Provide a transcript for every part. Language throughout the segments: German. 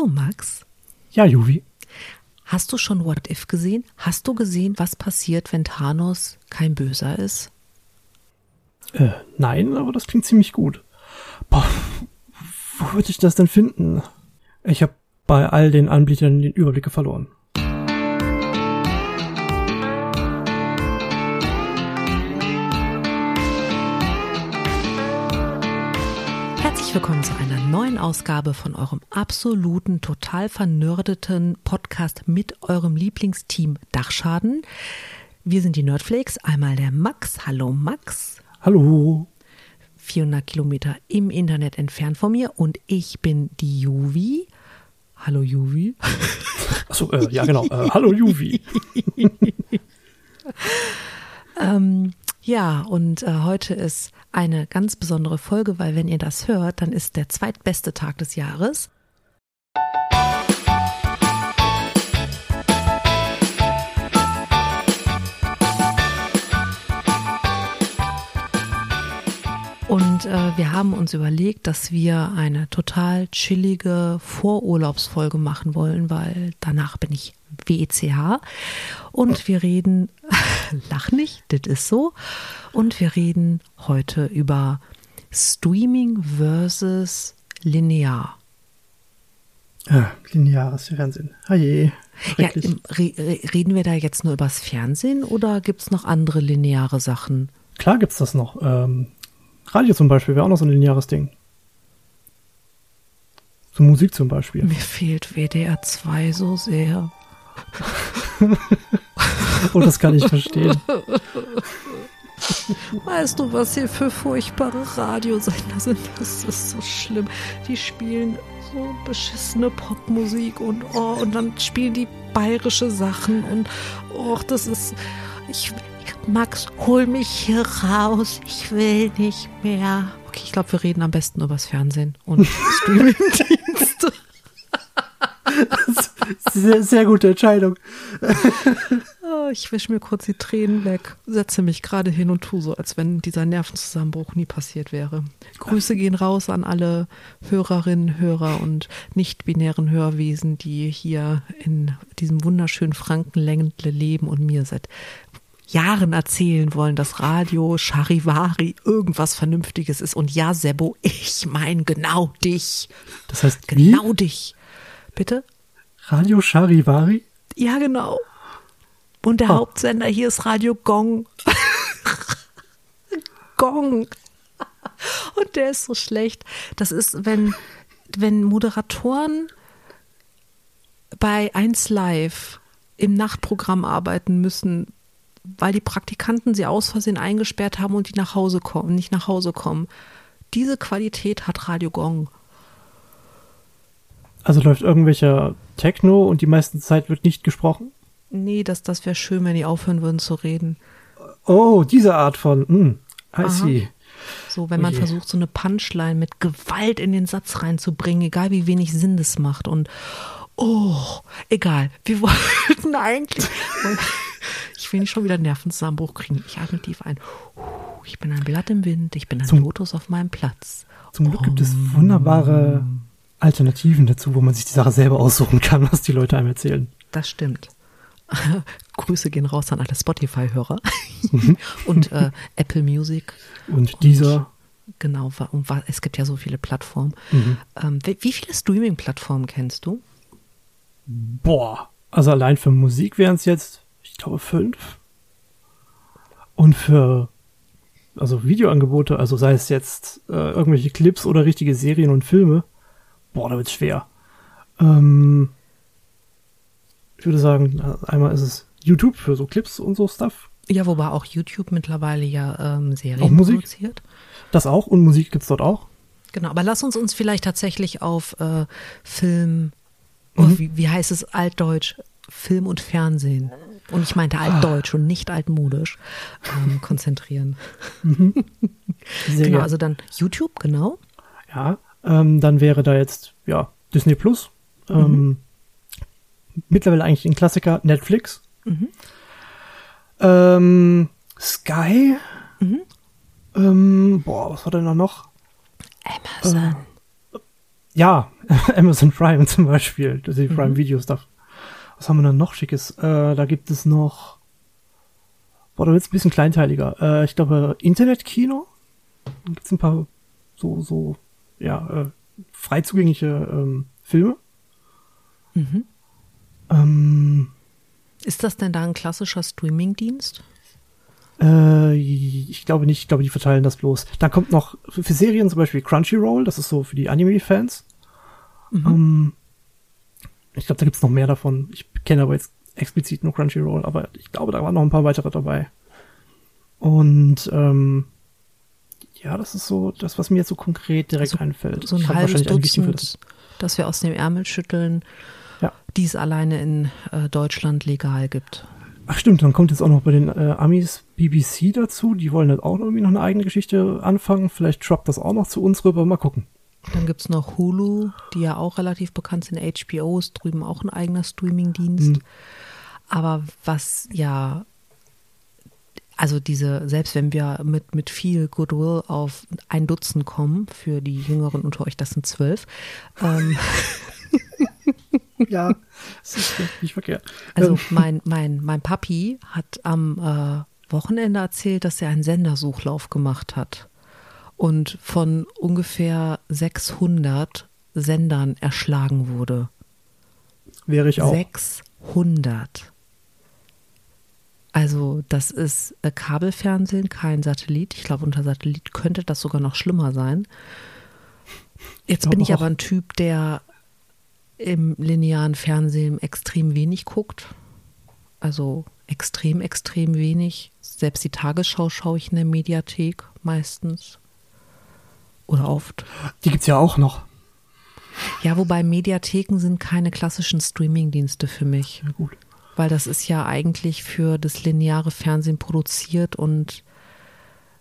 Du, Max, Ja, Juvi. hast du schon What If gesehen? Hast du gesehen, was passiert, wenn Thanos kein Böser ist? Äh, nein, aber das klingt ziemlich gut. Boah, wo würde ich das denn finden? Ich habe bei all den Anbietern den Überblick verloren. Herzlich willkommen zu neuen Ausgabe von eurem absoluten, total vernördeten Podcast mit eurem Lieblingsteam Dachschaden. Wir sind die Nerdflakes, einmal der Max. Hallo Max. Hallo. 400 Kilometer im Internet entfernt von mir und ich bin die Juvi. Hallo Juvi. Achso, äh, ja genau. Äh, hallo Juvi. Ähm, ja, und äh, heute ist eine ganz besondere Folge, weil wenn ihr das hört, dann ist der zweitbeste Tag des Jahres. Und äh, wir haben uns überlegt, dass wir eine total chillige Vorurlaubsfolge machen wollen, weil danach bin ich WECH. Und wir reden, lach nicht, das ist so. Und wir reden heute über Streaming versus linear. Ah, lineares Fernsehen. Haje. Ja, reden wir da jetzt nur übers Fernsehen oder gibt es noch andere lineare Sachen? Klar gibt's das noch. Ähm, Radio zum Beispiel wäre auch noch so ein lineares Ding. So Musik zum Beispiel. Mir fehlt WDR 2 so sehr. Oh, das kann ich verstehen. Weißt du, was hier für furchtbare Radiosender sind? Das ist so schlimm. Die spielen so beschissene Popmusik und oh, und dann spielen die bayerische Sachen und oh, das ist. Ich, Max, hol mich hier raus. Ich will nicht mehr. Okay, ich glaube, wir reden am besten übers Fernsehen und Streamingdienste. Sehr, sehr gute Entscheidung. Oh, ich wische mir kurz die Tränen weg, setze mich gerade hin und tue so, als wenn dieser Nervenzusammenbruch nie passiert wäre. Grüße gehen raus an alle Hörerinnen, Hörer und nicht-binären Hörwesen, die hier in diesem wunderschönen Frankenländle leben und mir seit Jahren erzählen wollen, dass Radio Charivari irgendwas Vernünftiges ist. Und ja, Sebo, ich meine genau dich. Das heißt, wie? Genau dich. Bitte? Radio Charivari? Ja, genau. Und der Oh. Hauptsender hier ist Radio Gong. Gong. Und der ist so schlecht. Das ist, wenn, wenn Moderatoren bei 1 Live im Nachtprogramm arbeiten müssen, weil die Praktikanten sie aus Versehen eingesperrt haben und die nach Hause kommen, nicht nach Hause kommen. Diese Qualität hat Radio Gong. Also läuft irgendwelcher Techno und die meiste Zeit wird nicht gesprochen? Nee, das, das wäre schön, wenn die aufhören würden zu reden. Oh, diese Art von, hm, I Aha. see. So, wenn man Oh je. versucht, so eine Punchline mit Gewalt in den Satz reinzubringen, egal wie wenig Sinn das macht. Und oh, egal. Wir wollten eigentlich. Ich will nicht schon wieder einen Nervenzusammenbruch kriegen. Ich atme tief ein. Ich bin ein Blatt im Wind, ich bin ein Zum- Lotus auf meinem Platz. Zum Glück gibt es wunderbare Alternativen dazu, wo man sich die Sache selber aussuchen kann, was die Leute einem erzählen. Das stimmt. Grüße gehen raus an alle Spotify-Hörer und äh, Apple Music. Und dieser, Genau, und es gibt ja so viele Plattformen. Mhm. Ähm, wie wie viele Streaming-Plattformen kennst du? boah, also allein für Musik wären es jetzt, glaube, fünf. Und für, also Videoangebote, also sei es jetzt äh, irgendwelche Clips oder richtige Serien und Filme, boah, da wird's schwer. Ähm, ich würde sagen, einmal ist es YouTube für so Clips und so Stuff. Ja, wobei auch YouTube mittlerweile ja ähm, Auch Serien Musik? produziert. Das auch und Musik gibt's dort auch. Genau, aber lass uns uns vielleicht tatsächlich auf äh, Film, oh, Mhm. wie, wie heißt es altdeutsch, Film und Fernsehen. Und ich meinte altdeutsch und nicht altmodisch ähm, konzentrieren. Sehr genau, also dann YouTube, genau. Ja, ähm, dann wäre da jetzt, ja, Disney Plus. Ähm, Mittlerweile eigentlich ein Klassiker, Netflix. Ähm, Sky. Ähm, boah, was war denn da noch? Amazon. Ja, Amazon Prime zum Beispiel, die Mhm. Prime Video Stuff. Was haben wir denn noch Schickes? Äh, da gibt es noch, boah, da wird's ein bisschen kleinteiliger. Äh, ich glaube, Internetkino. Da gibt's ein paar so, so, ja, äh, frei zugängliche ähm, Filme. Mhm. Ähm, Ist das denn da ein klassischer Streamingdienst? Äh, ich glaube nicht, ich glaube, die verteilen das bloß. Dann kommt noch für Serien zum Beispiel Crunchyroll, das ist so für die Anime-Fans. Ähm, ich glaube, da gibt's noch mehr davon. Ich kenne aber jetzt explizit nur Crunchyroll, aber ich glaube, da waren noch ein paar weitere dabei. Und ähm, ja, das ist so das, was mir jetzt so konkret direkt So- einfällt. So ein halbes Dutzend, das wir aus dem Ärmel schütteln, Ja. die es alleine in äh, Deutschland legal gibt. Ach stimmt, dann kommt jetzt auch noch bei den äh, Amis BBC dazu. Die wollen jetzt auch irgendwie noch eine eigene Geschichte anfangen. Vielleicht droppt das auch noch zu uns rüber. Mal gucken. Dann gibt's noch Hulu, die ja auch relativ bekannt sind. HBO ist drüben auch ein eigener Streamingdienst. Mhm. Aber was ja, also diese, selbst wenn wir mit, mit viel Goodwill auf ein Dutzend kommen, für die Jüngeren unter euch, das sind zwölf, ähm, Ja, das ist nicht verkehrt. Also Ähm, mein, mein, mein Papi hat am äh, Wochenende erzählt, dass er einen Sendersuchlauf gemacht hat und von ungefähr 600 Sendern erschlagen wurde. wäre ich auch. 600. Also das ist äh, Kabelfernsehen, kein Satellit. Ich glaube, unter Satellit könnte das sogar noch schlimmer sein. Jetzt glaube bin ich auch. aber ein Typ, der im linearen Fernsehen extrem wenig guckt. Also extrem, extrem wenig. Selbst die Tagesschau schaue ich in der Mediathek meistens. Oder oft. Die gibt's ja auch noch. Ja, wobei Mediatheken sind keine klassischen Streamingdienste für mich. Ja, gut. Weil das ist ja eigentlich für das lineare Fernsehen produziert und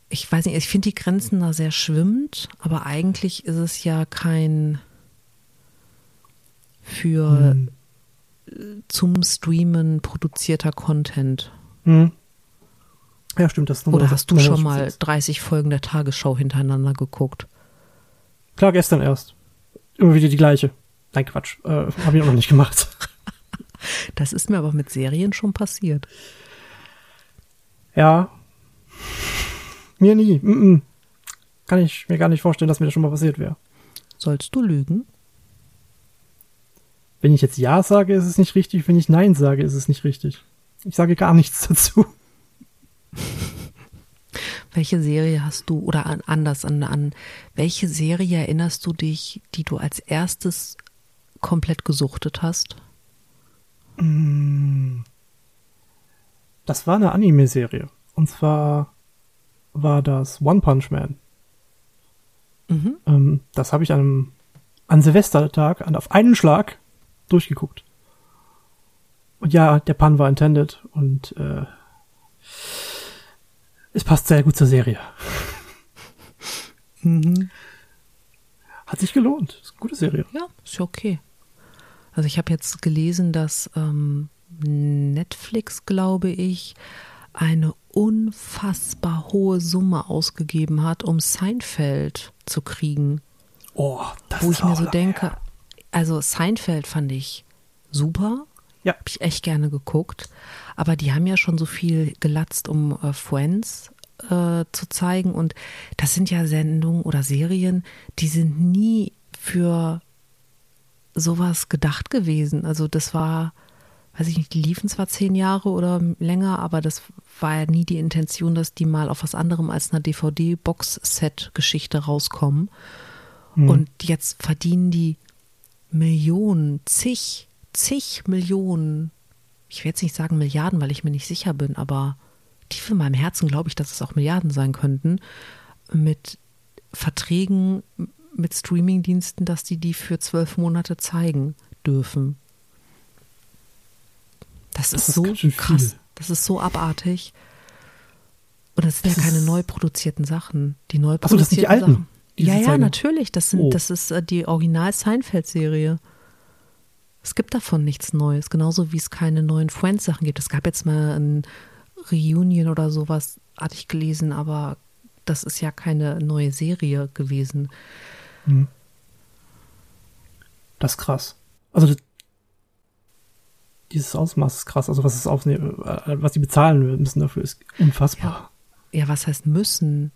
ich weiß nicht, ich finde die Grenzen da sehr schwimmend, aber eigentlich ist es ja kein für Hm. zum Streamen produzierter Content. Hm. Ja, stimmt. Das ist Oder hast du schon mal Spezielles. 30 Folgen der Tagesschau hintereinander geguckt? Klar, gestern erst. Immer wieder die gleiche. Nein, Quatsch. Äh, Habe ich auch noch nicht gemacht. Das ist mir aber mit Serien schon passiert. ja. Mir nie. Mm -mm. Kann ich mir gar nicht vorstellen, dass mir das schon mal passiert wäre. Sollst du lügen? Wenn ich jetzt Ja sage, ist es nicht richtig. Wenn ich Nein sage, ist es nicht richtig. Ich sage gar nichts dazu. Welche Serie hast du oder an, anders an, an welche Serie erinnerst du dich, die du als erstes komplett gesuchtet hast? Das war eine Anime-Serie. Und zwar war das One Punch Man. Mhm. Ähm, das habe ich an, einem- an Silvestertag an, auf einen Schlag durchgeguckt. Und ja, der Pun war intended und äh, es passt sehr gut zur Serie. Mhm. Hat sich gelohnt. Ist eine gute Serie. Ja, ist ja okay. Also ich habe jetzt gelesen, dass ähm, Netflix, glaube ich, eine unfassbar hohe Summe ausgegeben hat, um Seinfeld zu kriegen. Oh, das wo ist ich mir so denke, her. also Seinfeld fand ich super, Ja, habe ich echt gerne geguckt, aber die haben ja schon so viel gelatzt, um äh, Friends äh, zu zeigen und das sind ja Sendungen oder Serien, die sind nie für sowas gedacht gewesen. Also das war, weiß ich nicht, die liefen zwar zehn Jahre oder länger, aber das war ja nie die Intention, dass die mal auf was anderem als einer DVD-Box-Set-Geschichte rauskommen. Und jetzt verdienen die Millionen, zig, zig Millionen. Ich will jetzt nicht sagen Milliarden, weil ich mir nicht sicher bin, aber tief in meinem Herzen glaube ich, dass es auch Milliarden sein könnten. Mit Verträgen mit Streamingdiensten, dass die die für zwölf Monate zeigen dürfen. Das, Das ist ist so krass. viel. Das ist so abartig. Und das sind Das ja keine neu produzierten Sachen. Die neu Ach so, das sind die produzierten alten, Sachen. die Ja, ja, zeigen. natürlich. Das, sind, Oh. das ist äh, die Original-Seinfeld-Serie. Es gibt davon nichts Neues, genauso wie es keine neuen Friends-Sachen gibt. Es gab jetzt mal ein Reunion oder sowas, hatte ich gelesen, aber das ist ja keine neue Serie gewesen. Mhm. Das ist krass. Also dieses Ausmaß ist krass. Also was es aufnehmen, äh, was die bezahlen müssen dafür ist unfassbar. Ja, ja was heißt müssen?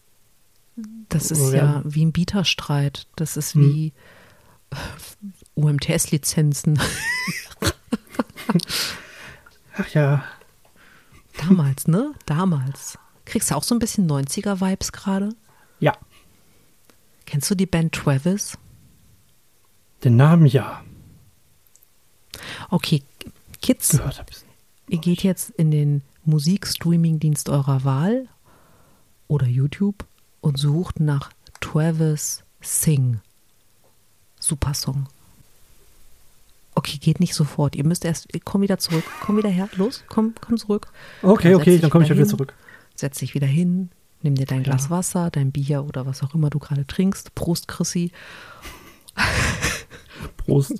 Das ist ja, ja wie ein Bieterstreit. Das ist hm. wie hm. UMTS-Lizenzen. Ach ja. Damals, ne? Damals. Kriegst du auch so ein bisschen 90er-Vibes gerade? Ja. Kennst du die Band Travis? Den Namen ja. Okay, Kids, Gehört ihr geht jetzt in den Musikstreaming-Dienst eurer Wahl oder YouTube und sucht nach Travis Sing. Super Song. Okay, geht nicht sofort. Ihr müsst erst, komm wieder zurück, komm wieder her, los, komm, komm zurück. Okay, dann okay, dann komme ich wieder hin, zurück. Setz dich wieder hin, nimm dir dein Glas ja. Wasser, dein Bier oder was auch immer du gerade trinkst. Prost, Chrissy. Prost.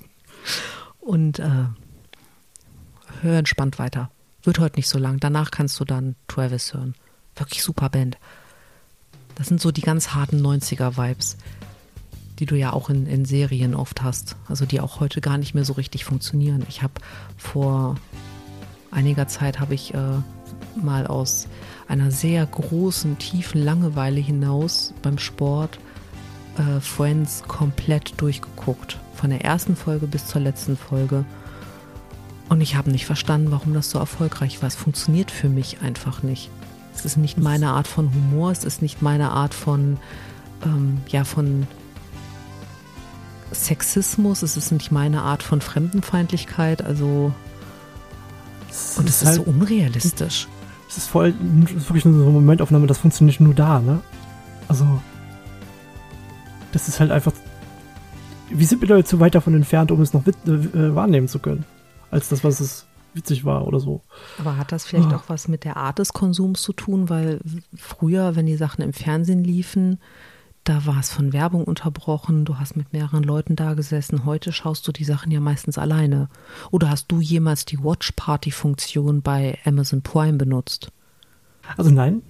Und äh, hör entspannt weiter. Wird heute nicht so lang. Danach kannst du dann Travis hören. Wirklich super Band. Das sind so die ganz harten 90er-Vibes die du ja auch in, in Serien oft hast, also die auch heute gar nicht mehr so richtig funktionieren. Ich habe vor einiger Zeit habe ich äh, mal aus einer sehr großen, tiefen Langeweile hinaus beim Sport äh, Friends komplett durchgeguckt. Von der ersten Folge bis zur letzten Folge. Und ich habe nicht verstanden, warum das so erfolgreich war. Es funktioniert für mich einfach nicht. Es ist nicht meine Art von Humor, es ist nicht meine Art von, ähm, ja, von Sexismus, es ist nicht meine Art von Fremdenfeindlichkeit, also es und es ist, halt, so unrealistisch. Es ist voll, es ist wirklich nur so eine Momentaufnahme, das funktioniert nur da, ne? Also, das ist halt einfach, wie sind wir da jetzt so weit davon entfernt, um es noch äh, wahrnehmen zu können, als das, was es witzig war oder so. Aber hat das vielleicht ah. auch was mit der Art des Konsums zu tun? Weil früher, wenn die Sachen im Fernsehen liefen, da war es von Werbung unterbrochen, du hast mit mehreren Leuten da gesessen. Heute schaust du die Sachen ja meistens alleine. Oder hast du jemals die Watch Party Funktion bei Amazon Prime benutzt? Also nein,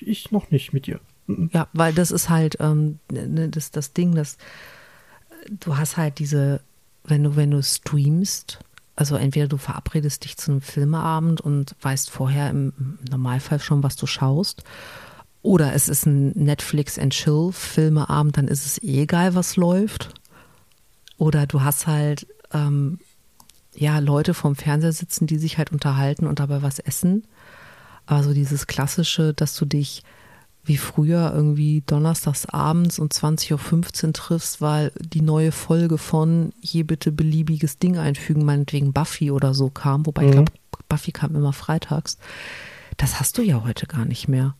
ich noch nicht mit dir. Mhm. Ja, weil das ist halt ähm, ne, das, das Ding, dass du hast halt diese, wenn du, wenn du streamst, also entweder du verabredest dich zu einem Filmeabend und weißt vorher im Normalfall schon, was du schaust, oder es ist ein Netflix and Chill Filmeabend, dann ist es eh egal, was läuft. Oder du hast halt ähm, ja Leute vom Fernseher sitzen, die sich halt unterhalten und dabei was essen. Also dieses klassische, dass du dich wie früher irgendwie donnerstags abends um 20.15 Uhr triffst, weil die neue Folge von hier bitte beliebiges Ding einfügen, meinetwegen Buffy oder so kam, wobei mhm. ich glaube, Buffy kam immer freitags. Das hast du ja heute gar nicht mehr.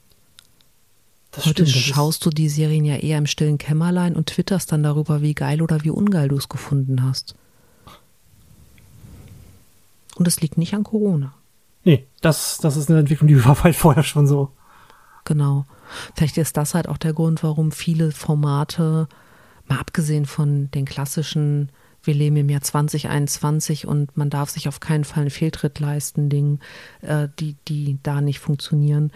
Das Heute stimmt, schaust du die Serien ja eher im stillen Kämmerlein und twitterst dann darüber, wie geil oder wie ungeil du es gefunden hast. Und es liegt nicht an Corona. Nee, das, das ist eine Entwicklung, die war halt vorher schon so. Genau. Vielleicht ist das halt auch der Grund, warum viele Formate, mal abgesehen von den klassischen, wir leben im Jahr 2021 und man darf sich auf keinen Fall einen Fehltritt leisten, Dingen, äh, die, die da nicht funktionieren,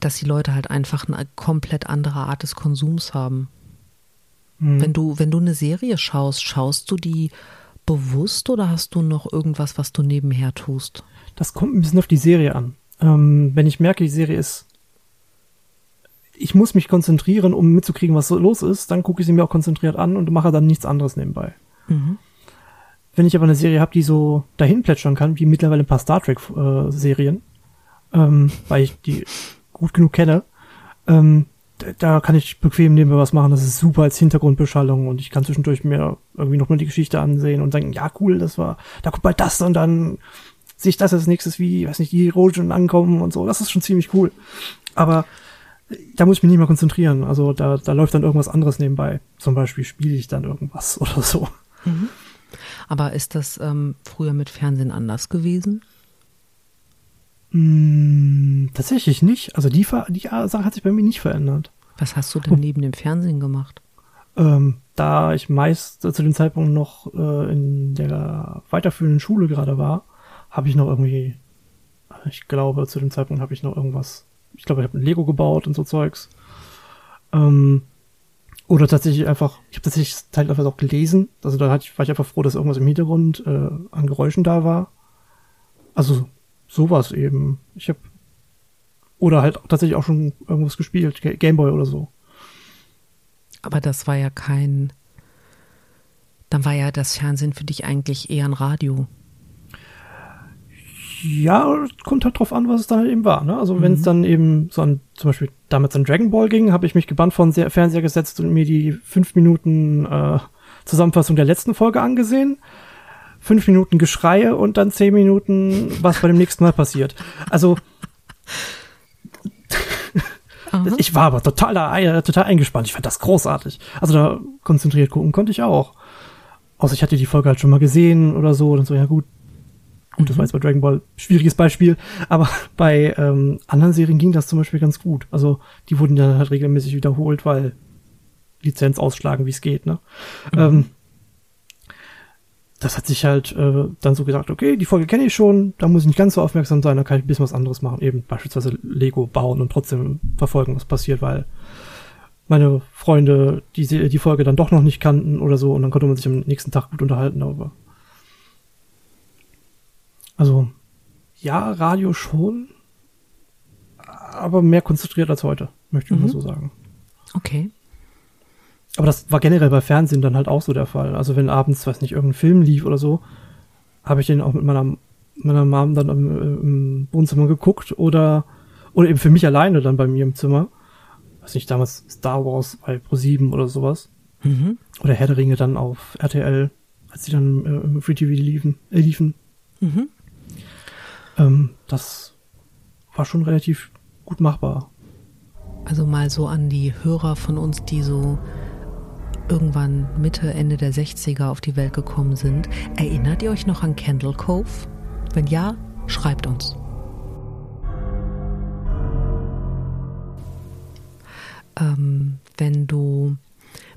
dass die Leute halt einfach eine komplett andere Art des Konsums haben. Mhm. Wenn du, wenn du eine Serie schaust, schaust du die bewusst oder hast du noch irgendwas, was du nebenher tust? Das kommt ein bisschen auf die Serie an. Ähm, wenn ich merke, die Serie ist, ich muss mich konzentrieren, um mitzukriegen, was so los ist, dann gucke ich sie mir auch konzentriert an und mache dann nichts anderes nebenbei. Mhm. Wenn ich aber eine Serie habe, die so dahin plätschern kann, wie mittlerweile ein paar Star Trek äh, ähm, weil ich die gut genug kenne, ähm, da kann ich bequem nebenbei was machen. Das ist super als Hintergrundbeschallung und ich kann zwischendurch mir irgendwie noch mal die Geschichte ansehen und sagen, ja cool, das war, da kommt bald das und dann sehe ich das als nächstes, wie, weiß nicht, die Heroischen ankommen und so. Das ist schon ziemlich cool. Aber da muss ich mich nicht mehr konzentrieren. Also da, da läuft dann irgendwas anderes nebenbei. Zum Beispiel spiele ich dann irgendwas oder so. Mhm. Aber ist das ähm, früher mit Fernsehen anders gewesen? Hm, tatsächlich nicht. Also die, die Sache hat sich bei mir nicht verändert. Was hast du denn oh. neben dem Fernsehen gemacht? Ähm, da ich meist zu dem Zeitpunkt noch äh, in der weiterführenden Schule gerade war, habe ich noch irgendwie, ich glaube, zu dem Zeitpunkt habe ich noch irgendwas, ich glaube, ich habe ein Lego gebaut und so Zeugs. Ähm, Oder tatsächlich einfach, ich habe tatsächlich teilweise auch gelesen. Also da war ich einfach froh, dass irgendwas im Hintergrund äh, an Geräuschen da war. Also sowas eben. Ich habe oder halt tatsächlich auch schon irgendwas gespielt, Gameboy oder so. Aber das war ja kein. Dann war ja das Fernsehen für dich eigentlich eher ein Radio. Ja, kommt halt drauf an, was es dann halt eben war. Ne? Also mhm. wenn es dann eben so an, zum Beispiel damals an Dragon Ball ging, habe ich mich gebannt vor den Fernseher gesetzt und mir die fünf Minuten äh, Zusammenfassung der letzten Folge angesehen. Fünf Minuten Geschreie und dann zehn Minuten, was bei dem nächsten Mal passiert. Also ich war aber total, äh, total eingespannt. Ich fand das großartig. Also da konzentriert gucken konnte ich auch. Außer ich hatte die Folge halt schon mal gesehen oder so. Und so, ja gut. Gut, das war jetzt bei Dragon Ball schwieriges Beispiel. Aber bei ähm, anderen Serien ging das zum Beispiel ganz gut. Also die wurden dann halt regelmäßig wiederholt, weil Lizenz ausschlagen, wie es geht. Ne? Mhm. Ähm, das hat sich halt äh, dann so gesagt, okay, die Folge kenne ich schon, da muss ich nicht ganz so aufmerksam sein, da kann ich ein bisschen was anderes machen, eben beispielsweise Lego bauen und trotzdem verfolgen, was passiert, weil meine Freunde die, die Folge dann doch noch nicht kannten oder so und dann konnte man sich am nächsten Tag gut unterhalten darüber. Also, ja, Radio schon, aber mehr konzentriert als heute, möchte ich mhm. mal so sagen. Okay. Aber das war generell bei Fernsehen dann halt auch so der Fall. Also wenn abends, weiß nicht, irgendein Film lief oder so, habe ich den auch mit meiner, meiner Mom dann im, im, Wohnzimmer geguckt oder, oder eben für mich alleine dann bei mir im Zimmer. Weiß nicht, damals Star Wars bei Pro7 oder sowas. Mhm. Oder Herr der Ringe dann auf RTL, als die dann äh, im Free TV liefen. Äh, liefen. Mhm. Ähm, das war schon relativ gut machbar. Also mal so an die Hörer von uns, die so irgendwann Mitte, Ende der 60er auf die Welt gekommen sind. Erinnert ihr euch noch an Candle Cove? Wenn ja, schreibt uns. Ähm, wenn du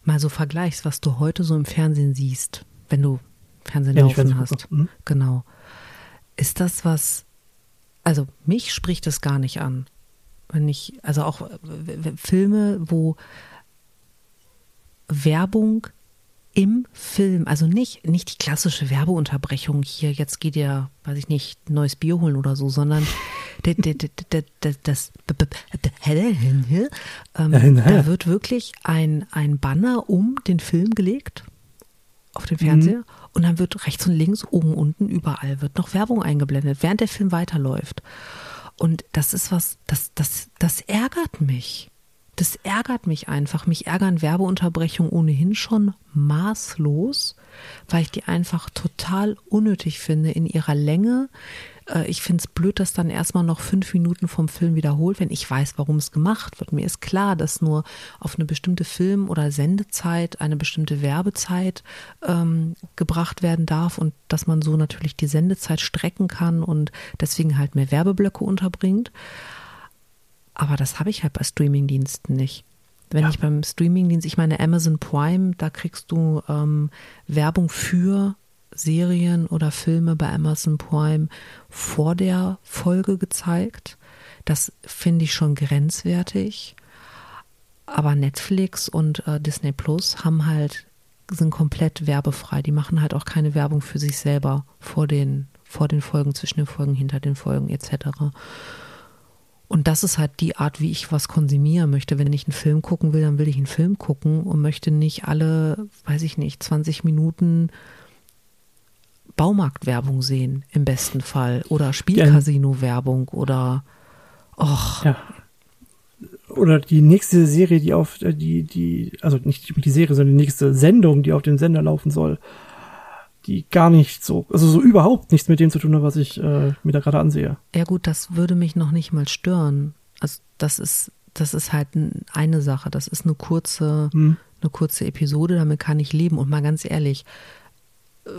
mal so vergleichst, was du heute so im Fernsehen siehst, wenn du Fernsehen ja, laufen hast, mhm. genau. Ist das was, also mich spricht es gar nicht an. Wenn ich, also auch Filme, wo Werbung im Film, also nicht, nicht die klassische Werbeunterbrechung hier, jetzt geht ihr, weiß ich nicht, neues Bier holen oder so, sondern das, da wird wirklich ein, ein Banner um den Film gelegt auf den Fernseher mhm. und dann wird rechts und links, oben, unten, überall wird noch Werbung eingeblendet, während der Film weiterläuft. Und das ist was, das, das, das ärgert mich das ärgert mich einfach. Mich ärgern Werbeunterbrechungen ohnehin schon maßlos, weil ich die einfach total unnötig finde in ihrer Länge. Äh, ich finde es blöd, dass dann erstmal noch fünf Minuten vom Film wiederholt werden. Ich weiß, warum es gemacht wird. Mir ist klar, dass nur auf eine bestimmte Film- oder Sendezeit eine bestimmte Werbezeit ähm, gebracht werden darf und dass man so natürlich die Sendezeit strecken kann und deswegen halt mehr Werbeblöcke unterbringt. Aber das habe ich halt bei Streamingdiensten nicht. Wenn ja. ich beim Streamingdienst, ich meine Amazon Prime, da kriegst du ähm, Werbung für Serien oder Filme bei Amazon Prime vor der Folge gezeigt. Das finde ich schon grenzwertig. Aber Netflix und äh, Disney Plus haben halt, sind komplett werbefrei. Die machen halt auch keine Werbung für sich selber vor den, vor den Folgen, zwischen den Folgen, hinter den Folgen etc. Und das ist halt die Art, wie ich was konsumieren möchte. Wenn ich einen Film gucken will, dann will ich einen Film gucken und möchte nicht alle, weiß ich nicht, 20 Minuten Baumarktwerbung sehen, im besten Fall. Oder Spielcasino-Werbung oder och. Ja. Oder die nächste Serie, die auf äh, die, die, also nicht die Serie, sondern die nächste Sendung, die auf dem Sender laufen soll die gar nicht so, also so überhaupt nichts mit dem zu tun hat, was ich äh, mir da gerade ansehe. Ja gut, das würde mich noch nicht mal stören. Also das ist, das ist halt eine Sache. Das ist eine kurze, hm. eine kurze Episode, damit kann ich leben. Und mal ganz ehrlich, äh,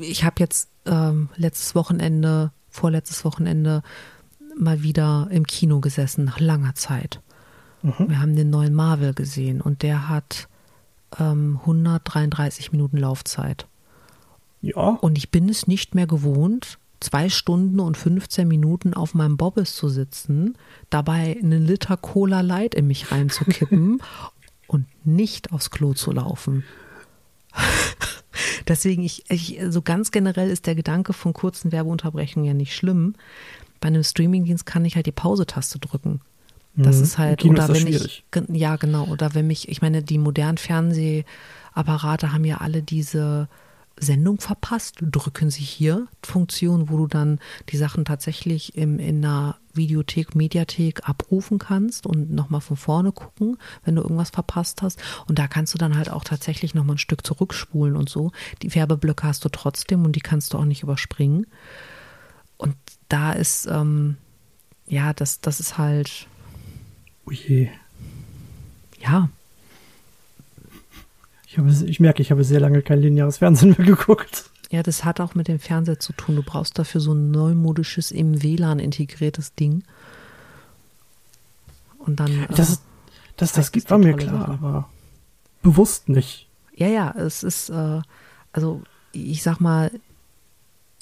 ich habe jetzt ähm, letztes Wochenende, vorletztes Wochenende mal wieder im Kino gesessen, nach langer Zeit. Mhm. Wir haben den neuen Marvel gesehen und der hat ähm, 133 Minuten Laufzeit. Ja. Und ich bin es nicht mehr gewohnt, zwei Stunden und 15 Minuten auf meinem Bobbes zu sitzen, dabei einen Liter Cola Light in mich reinzukippen und nicht aufs Klo zu laufen. Deswegen, ich, ich, so ganz generell ist der Gedanke von kurzen Werbeunterbrechungen ja nicht schlimm. Bei einem Streamingdienst kann ich halt die Pause-Taste drücken. Das mhm. ist halt, oder ist wenn schwierig. ich, ja genau, oder wenn mich, ich meine, die modernen Fernsehapparate haben ja alle diese Sendung verpasst, drücken Sie hier Funktion, wo du dann die Sachen tatsächlich im, in einer Videothek, Mediathek abrufen kannst und nochmal von vorne gucken, wenn du irgendwas verpasst hast. Und da kannst du dann halt auch tatsächlich nochmal ein Stück zurückspulen und so. Die Werbeblöcke hast du trotzdem und die kannst du auch nicht überspringen. Und da ist, ähm, ja, das, das ist halt. Uje. Ja, ich, habe, ich merke, ich habe sehr lange kein lineares Fernsehen mehr geguckt. Ja, das hat auch mit dem Fernseher zu tun. Du brauchst dafür so ein neumodisches, im WLAN integriertes Ding. Und dann. Das, äh, das, das, das war mir klar, Sache. aber bewusst nicht. Ja, ja, es ist, äh, also ich sag mal,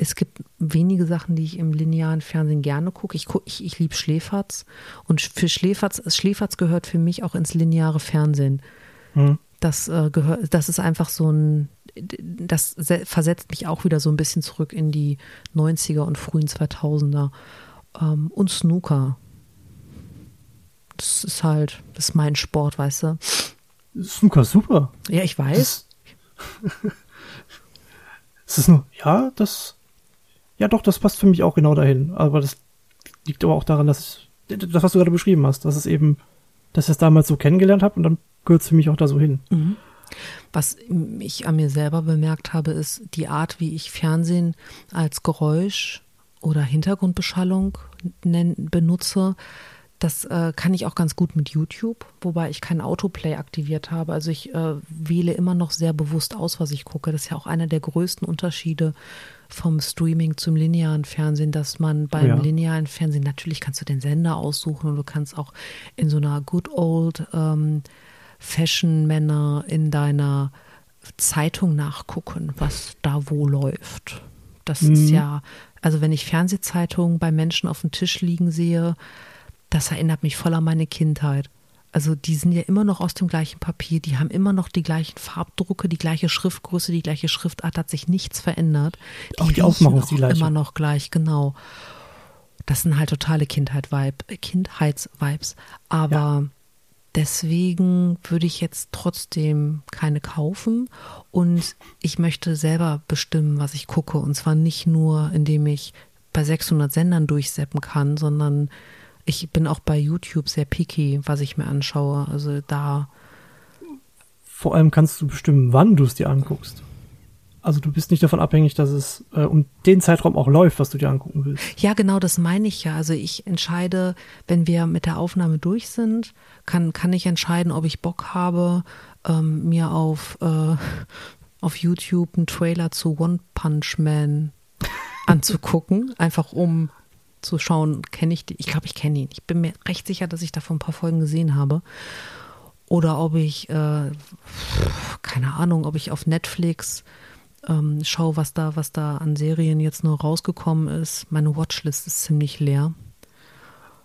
es gibt wenige Sachen, die ich im linearen Fernsehen gerne gucke. Ich, guck, ich, ich liebe Schläferz und für Schläferz, Schläferz gehört für mich auch ins lineare Fernsehen. Hm. Das äh, gehört, das ist einfach so ein, das versetzt mich auch wieder so ein bisschen zurück in die 90er und frühen 2000er. Ähm, und Snooker. Das ist halt, das ist mein Sport, weißt du. Snooker super. Ja, ich weiß. Es ist nur, ja, das, ja doch, das passt für mich auch genau dahin. Aber das liegt aber auch daran, dass das, was du gerade beschrieben hast, dass es eben, dass ich es damals so kennengelernt habe und dann gehört für mich auch da so hin. Mhm. Was ich an mir selber bemerkt habe, ist die Art, wie ich Fernsehen als Geräusch oder Hintergrundbeschallung benutze. Das äh, kann ich auch ganz gut mit YouTube, wobei ich kein Autoplay aktiviert habe. Also ich äh, wähle immer noch sehr bewusst aus, was ich gucke. Das ist ja auch einer der größten Unterschiede vom Streaming zum linearen Fernsehen, dass man beim ja. linearen Fernsehen natürlich kannst du den Sender aussuchen und du kannst auch in so einer good old ähm, Fashion-Männer in deiner Zeitung nachgucken, was da wo läuft. Das mhm. ist ja, also wenn ich Fernsehzeitungen bei Menschen auf dem Tisch liegen sehe, das erinnert mich voll an meine Kindheit. Also die sind ja immer noch aus dem gleichen Papier, die haben immer noch die gleichen Farbdrucke, die gleiche Schriftgröße, die gleiche Schriftart, hat sich nichts verändert. Die auch die Aufmachung ist die gleiche. Immer noch gleich, genau. Das sind halt totale Kindheit-Vibe, Kindheits-Vibes. Aber ja Deswegen würde ich jetzt trotzdem keine kaufen und ich möchte selber bestimmen, was ich gucke. Und zwar nicht nur, indem ich bei 600 Sendern durchseppen kann, sondern ich bin auch bei YouTube sehr picky, was ich mir anschaue. Also da. Vor allem kannst du bestimmen, wann du es dir anguckst. Also du bist nicht davon abhängig, dass es äh, um den Zeitraum auch läuft, was du dir angucken willst. Ja, genau, das meine ich ja. Also ich entscheide, wenn wir mit der Aufnahme durch sind, kann, kann ich entscheiden, ob ich Bock habe, ähm, mir auf, äh, auf YouTube einen Trailer zu One Punch Man anzugucken, einfach um zu schauen, kenne ich die. Ich glaube, ich kenne ihn. Ich bin mir recht sicher, dass ich davon ein paar Folgen gesehen habe. Oder ob ich, äh, keine Ahnung, ob ich auf Netflix ähm, schaue, was da, was da an Serien jetzt nur rausgekommen ist. Meine Watchlist ist ziemlich leer.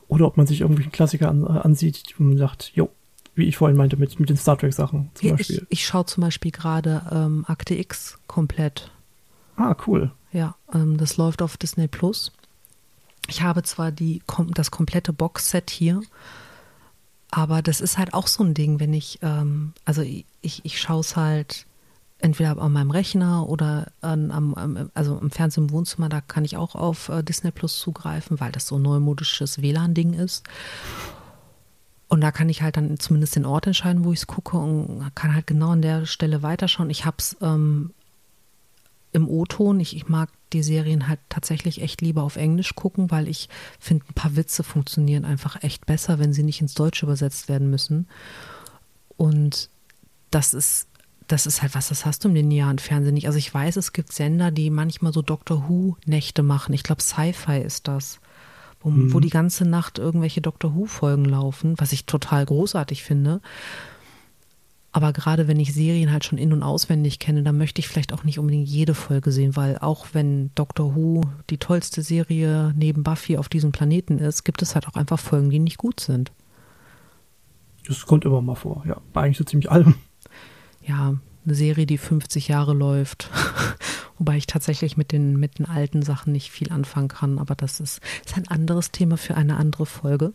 Oder ob man sich irgendwie einen Klassiker an, äh, ansieht und sagt, jo, wie ich vorhin meinte, mit, mit den Star Trek-Sachen zum ja, Beispiel. Ich, ich schaue zum Beispiel gerade ähm, Akte X komplett. Ah, cool. Ja, ähm, das läuft auf Disney Plus. Ich habe zwar die, das komplette Boxset hier, aber das ist halt auch so ein Ding, wenn ich, ähm, also ich, ich schaue es halt entweder an meinem Rechner oder an, am, also im Fernsehen im Wohnzimmer, da kann ich auch auf äh, Disney Plus zugreifen, weil das so ein neumodisches WLAN-Ding ist. Und da kann ich halt dann zumindest den Ort entscheiden, wo ich es gucke und kann halt genau an der Stelle weiterschauen. Ich habe es ähm, im O-Ton. Ich, ich, mag die Serien halt tatsächlich echt lieber auf Englisch gucken, weil ich finde, ein paar Witze funktionieren einfach echt besser, wenn sie nicht ins Deutsche übersetzt werden müssen. Und das ist das ist halt was, das hast du im linearen Fernsehen nicht. Also ich weiß, es gibt Sender, die manchmal so Doctor Who-Nächte machen. Ich glaube, Sci-Fi ist das. Wo, mhm. wo die ganze Nacht irgendwelche Doctor Who-Folgen laufen, was ich total großartig finde. Aber gerade wenn ich Serien halt schon in- und auswendig kenne, dann möchte ich vielleicht auch nicht unbedingt jede Folge sehen, weil auch wenn Doctor Who die tollste Serie neben Buffy auf diesem Planeten ist, gibt es halt auch einfach Folgen, die nicht gut sind. Das kommt immer mal vor, ja. Bei eigentlich so ziemlich allem. Ja, eine Serie, die 50 Jahre läuft. Wobei ich tatsächlich mit den, mit den alten Sachen nicht viel anfangen kann, aber das ist, ist ein anderes Thema für eine andere Folge.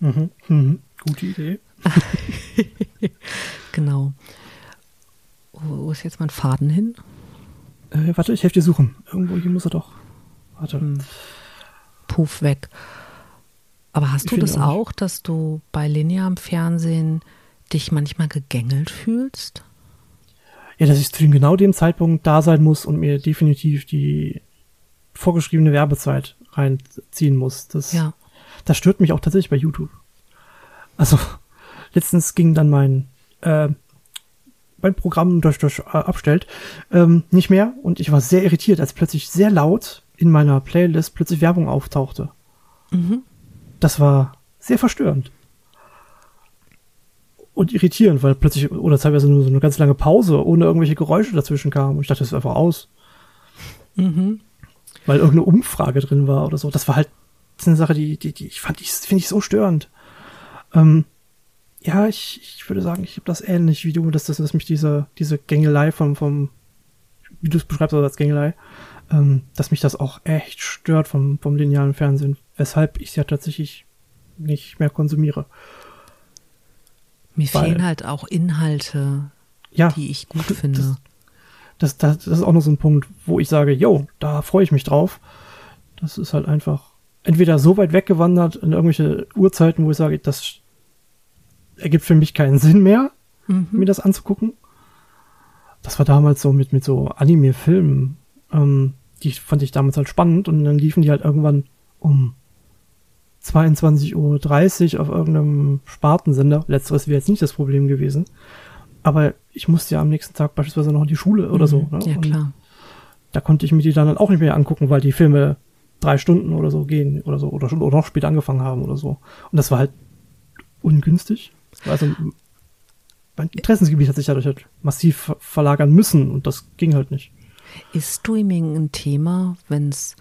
Mhm. Mhm. Gute Idee. genau. Wo ist jetzt mein Faden hin? Äh, warte, ich helfe dir suchen. Irgendwo hier muss er doch. Warte. Hm. Puff weg. Aber hast ich du das auch, dass du bei linearem Fernsehen dich manchmal gegängelt fühlst? Ja, dass ich zu genau dem Zeitpunkt da sein muss und mir definitiv die vorgeschriebene Werbezeit reinziehen muss. Das, ja. das stört mich auch tatsächlich bei YouTube. Also, letztens ging dann mein, äh, mein Programm durch, durch äh, abstellt, ähm, nicht mehr und ich war sehr irritiert, als plötzlich sehr laut in meiner Playlist plötzlich Werbung auftauchte. Mhm. Das war sehr verstörend. Und irritierend, weil plötzlich, oder teilweise nur so eine ganz lange Pause, ohne irgendwelche Geräusche dazwischen kam. Und ich dachte, das ist einfach aus. Mhm. Weil irgendeine Umfrage drin war oder so. Das war halt das ist eine Sache, die, die, die ich fand, ich finde ich so störend. Ähm, ja, ich, ich würde sagen, ich habe das ähnlich wie du, dass, dass, dass mich diese, diese Gängelei vom, vom, wie du es beschreibst, also als Gängelei, ähm, dass mich das auch echt stört vom, vom linearen Fernsehen, weshalb ich es ja tatsächlich nicht mehr konsumiere. Mir Weil, fehlen halt auch Inhalte, ja, die ich gut finde. Das, das, das ist auch noch so ein Punkt, wo ich sage, yo, da freue ich mich drauf. Das ist halt einfach entweder so weit weggewandert in irgendwelche Uhrzeiten, wo ich sage, das ergibt für mich keinen Sinn mehr, mhm. mir das anzugucken. Das war damals so mit, mit so Anime-Filmen. Ähm, die fand ich damals halt spannend und dann liefen die halt irgendwann um 22.30 Uhr auf irgendeinem Spartensender. Letzteres wäre jetzt nicht das Problem gewesen. Aber ich musste ja am nächsten Tag beispielsweise noch in die Schule oder mhm, so. Ne? Ja, klar. da konnte ich mir die dann auch nicht mehr angucken, weil die Filme drei Stunden oder so gehen oder so oder, schon, oder noch später angefangen haben oder so. Und das war halt ungünstig. Also mein Interessensgebiet hat sich dadurch halt massiv verlagern müssen und das ging halt nicht. Ist Streaming ein Thema, wenn es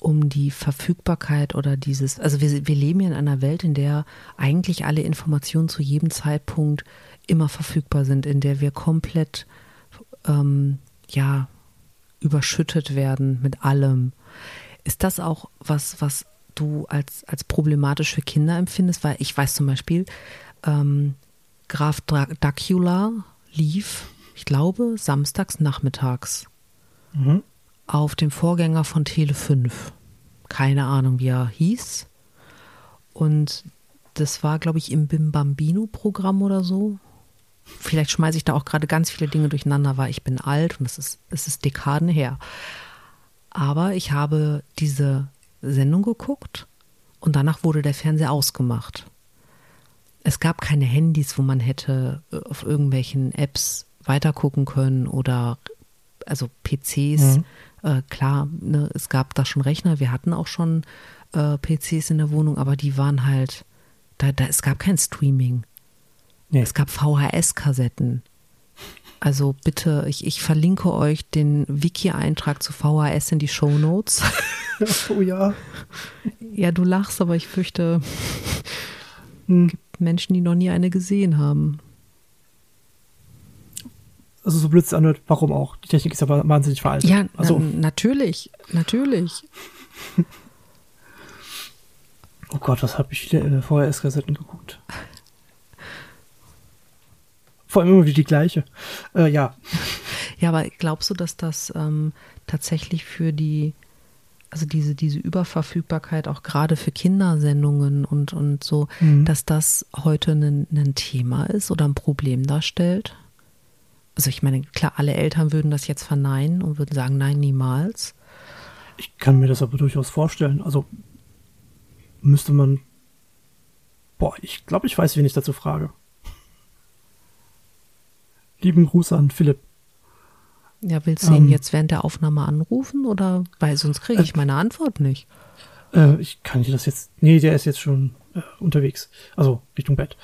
um die Verfügbarkeit oder dieses, also wir, wir leben ja in einer Welt, in der eigentlich alle Informationen zu jedem Zeitpunkt immer verfügbar sind, in der wir komplett ähm, ja überschüttet werden mit allem. Ist das auch was, was du als, als problematisch für Kinder empfindest? Weil ich weiß zum Beispiel, ähm, Graf Dracula lief, ich glaube, samstags nachmittags mhm. auf dem Vorgänger von Tele 5. Keine Ahnung, wie er hieß. Und das war, glaube ich, im Bim Bambino-Programm oder so. Vielleicht schmeiße ich da auch gerade ganz viele Dinge durcheinander, weil ich bin alt und es ist, es ist Dekaden her. Aber ich habe diese Sendung geguckt und danach wurde der Fernseher ausgemacht. Es gab keine Handys, wo man hätte äh, auf irgendwelchen Apps weitergucken können oder also PCs. Mhm. Äh, klar, ne, es gab da schon Rechner, wir hatten auch schon äh, PCs in der Wohnung, aber die waren halt, da, da, es gab kein Streaming. Nee. Es gab VHS-Kassetten. Also bitte, ich, ich verlinke euch den Wiki-Eintrag zu VHS in die Show Notes. oh ja. Ja, du lachst, aber ich fürchte, hm. gibt Menschen, die noch nie eine gesehen haben. Also so blöd es anhört, warum auch? Die Technik ist ja wahnsinnig veraltet. Ja, also. Na, natürlich, natürlich. oh Gott, was habe ich viele äh, VHS-Kassetten geguckt? Vor allem immer wieder die gleiche. Äh, ja. Ja, aber glaubst du, dass das ähm, tatsächlich für die, also diese, diese Überverfügbarkeit auch gerade für Kindersendungen und, und so, mhm. dass das heute ein, ein Thema ist oder ein Problem darstellt? Also ich meine, klar, alle Eltern würden das jetzt verneinen und würden sagen, nein, niemals. Ich kann mir das aber durchaus vorstellen. Also müsste man. Boah, ich glaube, ich weiß, wen ich dazu frage. Lieben Gruß an Philipp. Ja, willst du ähm, ihn jetzt während der Aufnahme anrufen oder weil sonst kriege ich äh, meine Antwort nicht. Äh, ich kann dir das jetzt. Nee, der ist jetzt schon äh, unterwegs. Also Richtung Bett.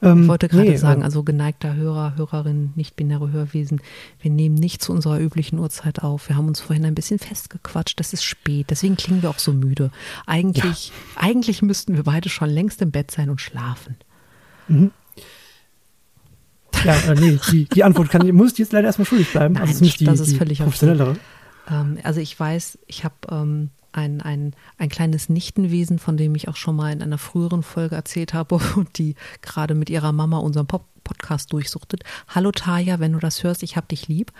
Ähm, ich wollte gerade nee, sagen, äh, also geneigter Hörer, Hörerin, nicht-binäre Hörwesen, wir nehmen nicht zu unserer üblichen Uhrzeit auf. Wir haben uns vorhin ein bisschen festgequatscht. Das ist spät, deswegen klingen wir auch so müde. Eigentlich, ja. eigentlich müssten wir beide schon längst im Bett sein und schlafen. Mhm. Ja, äh, nee, die, die Antwort kann, muss ich jetzt leider erstmal schuldig bleiben. Nein, also es ist nicht die, das ist völlig professionellere. Ähm, also ich weiß, ich habe ähm, ein, ein, ein kleines Nichtenwesen, von dem ich auch schon mal in einer früheren Folge erzählt habe und die gerade mit ihrer Mama unseren Pop Podcast durchsuchtet. Hallo Taya, wenn du das hörst, ich hab dich lieb.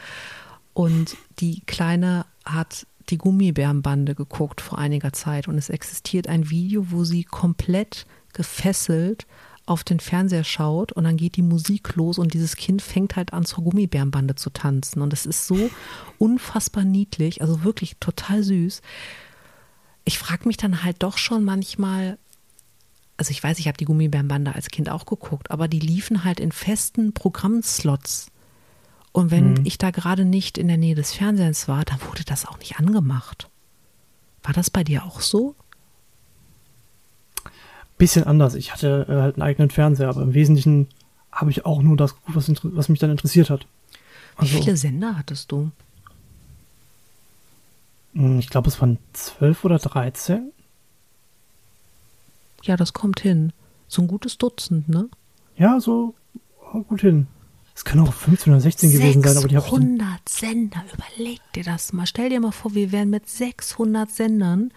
Und die Kleine hat die Gummibärenbande geguckt vor einiger Zeit und es existiert ein Video, wo sie komplett gefesselt auf den Fernseher schaut und dann geht die Musik los und dieses Kind fängt halt an zur Gummibärenbande zu tanzen und es ist so unfassbar niedlich, also wirklich total süß. Ich frage mich dann halt doch schon manchmal, also ich weiß, ich habe die Gummibärenbande als Kind auch geguckt, aber die liefen halt in festen Programmslots. Und wenn mhm. ich da gerade nicht in der Nähe des Fernsehens war, dann wurde das auch nicht angemacht. War das bei dir auch so? Bisschen anders. Ich hatte äh, halt einen eigenen Fernseher, aber im Wesentlichen habe ich auch nur das geguckt, was, was mich dann interessiert hat. Also, Wie viele Sender hattest du? Hm, ich glaube, es waren zwölf oder dreizehn. Ja, das kommt hin. So ein gutes Dutzend, ne? Ja, so gut hin. Es können auch 15 oder 16 gewesen sein, aber die habe ich. 600 Sender, überleg dir das mal. Stell dir mal vor, wir wären mit 600 Sendern,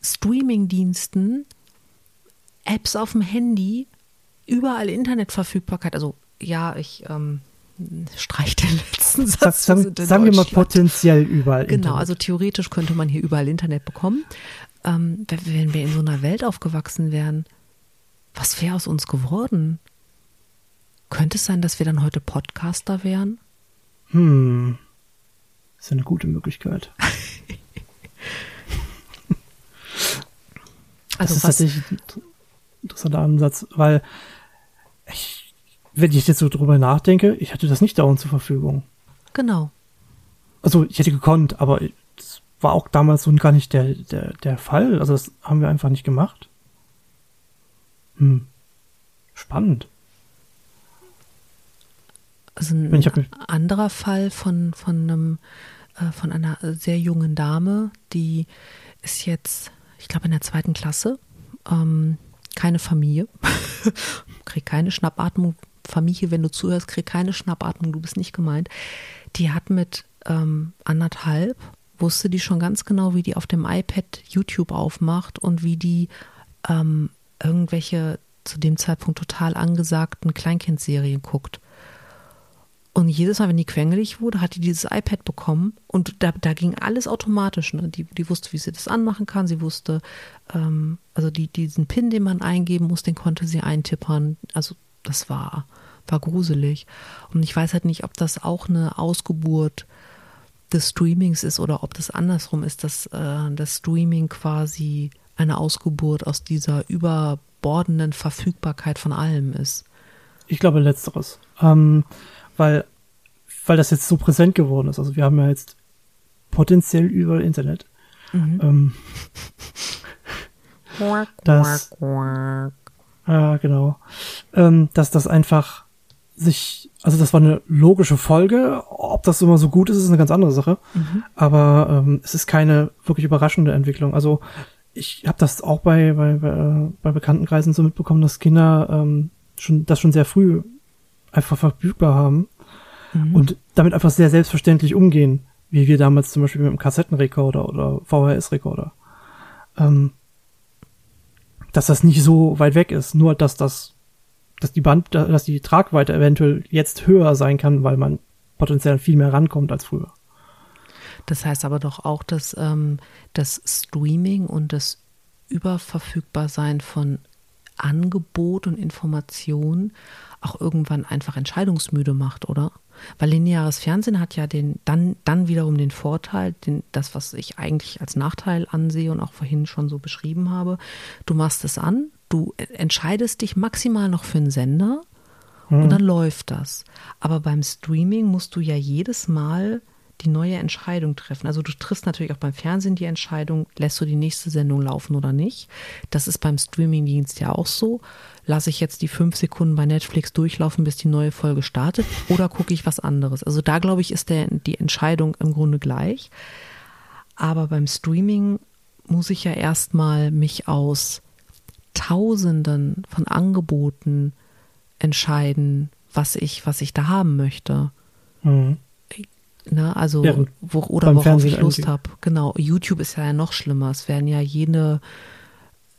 Streamingdiensten, Apps auf dem Handy, überall Internetverfügbarkeit. Also, ja, ich ähm, streich den letzten Satz. Sagen, sagen wir mal potenziell überall. Genau, Internet. also theoretisch könnte man hier überall Internet bekommen ähm, wenn wir in so einer Welt aufgewachsen wären, was wäre aus uns geworden? Könnte es sein, dass wir dann heute Podcaster wären? Hm. Das ist eine gute Möglichkeit. also das ist was? tatsächlich interessanter Ansatz, weil ich, wenn ich jetzt so drüber nachdenke, ich hatte das nicht dauernd zur Verfügung. Genau. Also ich hätte gekonnt, aber war auch damals so gar nicht der, der, der Fall. Also das haben wir einfach nicht gemacht. Hm. Spannend. Also ein anderer Fall von, von einem, äh, von einer sehr jungen Dame, die ist jetzt, ich glaube, in der zweiten Klasse, ähm, keine Familie, kriegt keine Schnappatmung. Familie, wenn du zuhörst, kriegt keine Schnappatmung, du bist nicht gemeint. Die hat mit ähm, anderthalb wusste die schon ganz genau, wie die auf dem iPad YouTube aufmacht und wie die ähm, irgendwelche zu dem Zeitpunkt total angesagten Kleinkindserien guckt. Und jedes Mal, wenn die quengelig wurde, hat die dieses iPad bekommen und da, da ging alles automatisch. Ne? Die, die wusste, wie sie das anmachen kann. Sie wusste, ähm, also die, diesen PIN, den man eingeben muss, den konnte sie eintippern. Also das war, war gruselig. Und ich weiß halt nicht, ob das auch eine Ausgeburt des Streamings ist oder ob das andersrum ist, dass äh, das Streaming quasi eine Ausgeburt aus dieser überbordenden Verfügbarkeit von allem ist. Ich glaube letzteres, ähm, weil weil das jetzt so präsent geworden ist. Also wir haben ja jetzt potenziell überall Internet. Mhm. Ähm, das, ja, genau, ähm, dass das einfach sich, also das war eine logische Folge. Ob das immer so gut ist, ist eine ganz andere Sache. Mhm. Aber ähm, es ist keine wirklich überraschende Entwicklung. Also ich habe das auch bei, bei, bei, äh, bei Bekanntenkreisen so mitbekommen, dass Kinder ähm, schon das schon sehr früh einfach verfügbar haben mhm. und damit einfach sehr selbstverständlich umgehen, wie wir damals zum Beispiel mit dem Kassettenrekorder oder VHS-Rekorder. Ähm, dass das nicht so weit weg ist, nur dass das dass die Band, dass die Tragweite eventuell jetzt höher sein kann, weil man potenziell viel mehr rankommt als früher. Das heißt aber doch auch, dass ähm, das Streaming und das Überverfügbarsein von Angebot und Information auch irgendwann einfach entscheidungsmüde macht, oder? Weil lineares Fernsehen hat ja den, dann, dann wiederum den Vorteil, den, das, was ich eigentlich als Nachteil ansehe und auch vorhin schon so beschrieben habe. Du machst es an, du entscheidest dich maximal noch für einen Sender hm. und dann läuft das. Aber beim Streaming musst du ja jedes Mal die neue Entscheidung treffen. Also du triffst natürlich auch beim Fernsehen die Entscheidung, lässt du die nächste Sendung laufen oder nicht. Das ist beim Streamingdienst ja auch so. Lasse ich jetzt die fünf Sekunden bei Netflix durchlaufen, bis die neue Folge startet, oder gucke ich was anderes? Also da glaube ich, ist der, die Entscheidung im Grunde gleich. Aber beim Streaming muss ich ja erstmal mich aus Tausenden von Angeboten entscheiden, was ich, was ich da haben möchte. Mhm. Ne, also Während wo, oder worauf Fernsehen ich Lust habe. Genau. YouTube ist ja noch schlimmer. Es werden ja jede,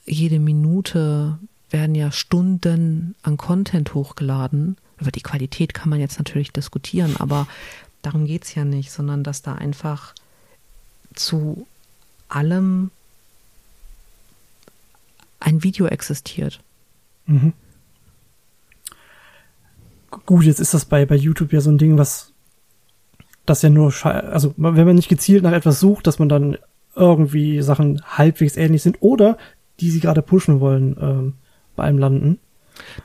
jede Minute werden ja Stunden an Content hochgeladen. Über die Qualität kann man jetzt natürlich diskutieren, aber darum geht's ja nicht, sondern dass da einfach zu allem ein Video existiert. Mhm. Gut, jetzt ist das bei, bei YouTube ja so ein Ding, was das ja nur, also wenn man nicht gezielt nach etwas sucht, dass man dann irgendwie Sachen halbwegs ähnlich sind oder die sie gerade pushen wollen, ähm, bei einem landen.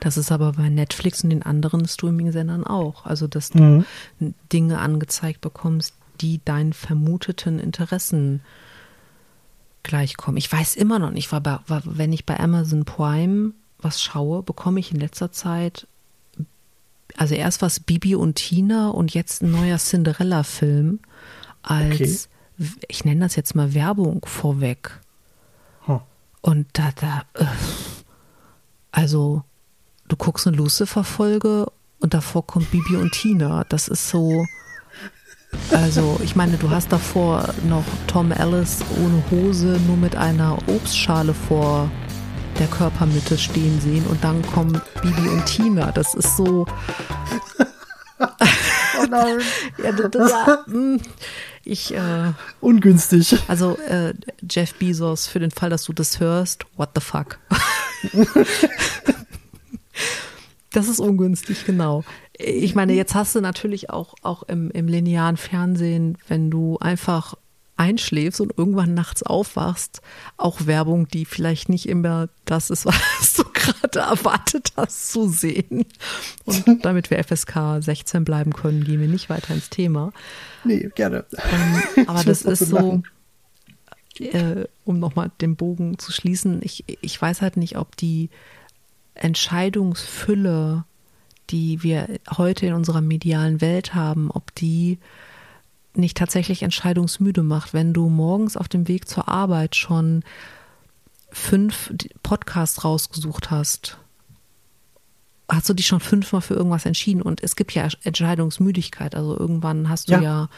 Das ist aber bei Netflix und den anderen Streaming-Sendern auch. Also, dass du Mhm. Dinge angezeigt bekommst, die deinen vermuteten Interessen gleichkommen. Ich weiß immer noch nicht, weil bei, wenn ich bei Amazon Prime was schaue, bekomme ich in letzter Zeit also erst was Bibi und Tina und jetzt ein neuer Cinderella-Film als, ich nenne das jetzt mal Werbung vorweg. Huh. Und da, da, äh, also, du guckst eine Lucifer-Folge und davor kommt Bibi und Tina. Das ist so, also, ich meine, du hast davor noch Tom Ellis ohne Hose, nur mit einer Obstschale vor der Körpermitte stehen sehen und dann kommen Bibi und Tina. Das ist so. Oh nein. Ja, das, ja, mm, ich, äh, Ungünstig. also äh, Jeff Bezos, für den Fall, dass du das hörst, what the fuck? das ist ungünstig, genau. Ich meine, jetzt hast du natürlich auch, auch im, im linearen Fernsehen, wenn du einfach einschläfst und irgendwann nachts aufwachst, auch Werbung, die vielleicht nicht immer das ist, was du gerade erwartet hast zu sehen. Und damit wir FSK 16 bleiben können, gehen wir nicht weiter ins Thema. Nee, gerne. Ähm, aber das ist so, äh, um nochmal den Bogen zu schließen, ich, ich weiß halt nicht, ob die Entscheidungsfülle, die wir heute in unserer medialen Welt haben, ob die nicht tatsächlich entscheidungsmüde macht, wenn du morgens auf dem Weg zur Arbeit schon fünf Podcasts rausgesucht hast. Hast du dich schon fünfmal für irgendwas entschieden und es gibt ja Entscheidungsmüdigkeit. Also irgendwann hast du ja, ja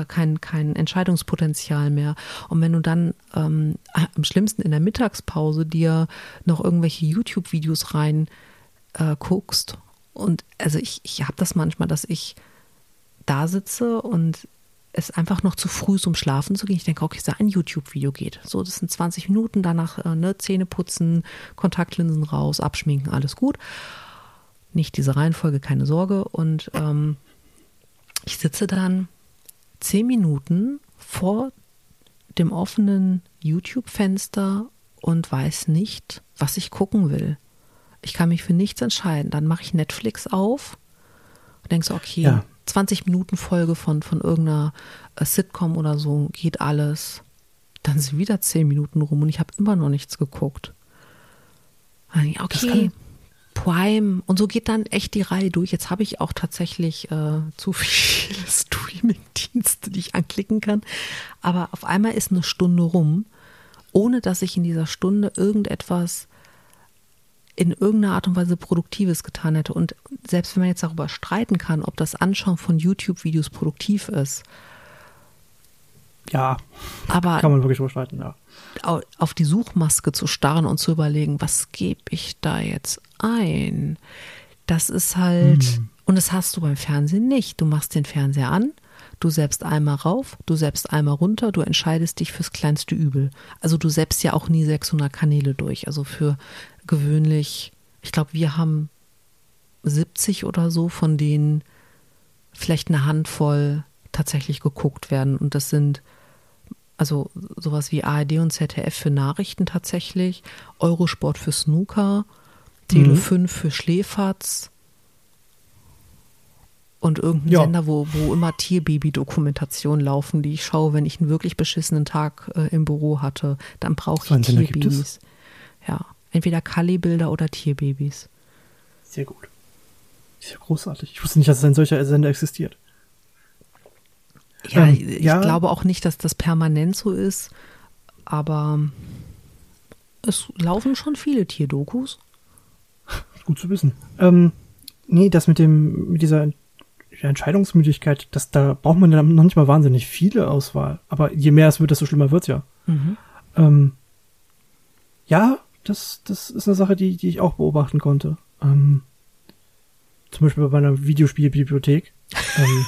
äh, kein, kein Entscheidungspotenzial mehr. Und wenn du dann ähm, am schlimmsten in der Mittagspause dir noch irgendwelche YouTube-Videos rein äh, guckst und also ich, ich habe das manchmal, dass ich da sitze und es einfach noch zu früh ist, um schlafen zu gehen. Ich denke, okay, so ein YouTube-Video geht. So, das sind 20 Minuten, danach äh, ne, Zähne putzen, Kontaktlinsen raus, abschminken, alles gut. Nicht diese Reihenfolge, keine Sorge. Und ähm, ich sitze dann zehn Minuten vor dem offenen YouTube-Fenster und weiß nicht, was ich gucken will. Ich kann mich für nichts entscheiden. Dann mache ich Netflix auf und denke so, okay, Ja. 20 Minuten Folge von, von irgendeiner äh, Sitcom oder so, geht alles. Dann sind wieder 10 Minuten rum und ich habe immer noch nichts geguckt. Okay, Prime und so geht dann echt die Reihe durch. Jetzt habe ich auch tatsächlich äh, zu viele Streaming-Dienste, die ich anklicken kann. Aber auf einmal ist eine Stunde rum, ohne dass ich in dieser Stunde irgendetwas in irgendeiner Art und Weise Produktives getan hätte. Und selbst wenn man jetzt darüber streiten kann, ob das Anschauen von YouTube-Videos produktiv ist, Ja, aber kann man wirklich überschreiten, ja. au- auf die Suchmaske zu starren und zu überlegen, was gebe ich da jetzt ein? Das ist halt, und das hast du beim Fernsehen nicht. Du machst den Fernseher an, du selbst einmal rauf, du selbst einmal runter, du entscheidest dich fürs kleinste Übel. Also du selbst ja auch nie 600 Kanäle durch. Also für gewöhnlich, ich glaube, wir haben 70 oder so, von denen vielleicht eine Handvoll tatsächlich geguckt werden. Und das sind also sowas wie ARD und ZDF für Nachrichten tatsächlich, Eurosport für Snooker, Tele Mhm. 5 für Schläferz und irgendein Ja. Sender, wo, wo immer Tierbaby-Dokumentationen laufen, die ich schaue, wenn ich einen wirklich beschissenen Tag äh, im Büro hatte, dann brauche ich Tierbabys. Ja, entweder Kali-Bilder oder Tierbabys. Sehr gut. Ja großartig. Ich wusste nicht, dass ein solcher Sender existiert. Ja, Ähm, ich ja. glaube auch nicht, dass das permanent so ist, aber es laufen schon viele Tierdokus. Gut zu wissen. Ähm, Nee, das mit dem, mit dieser Entscheidungsmüdigkeit, das, da braucht man dann noch nicht mal wahnsinnig viele Auswahl. Aber je mehr es wird, desto schlimmer wird's ja. Mhm. Ähm, ja, das, das ist eine Sache, die, die ich auch beobachten konnte. Ähm, zum Beispiel bei meiner Videospielbibliothek. ähm,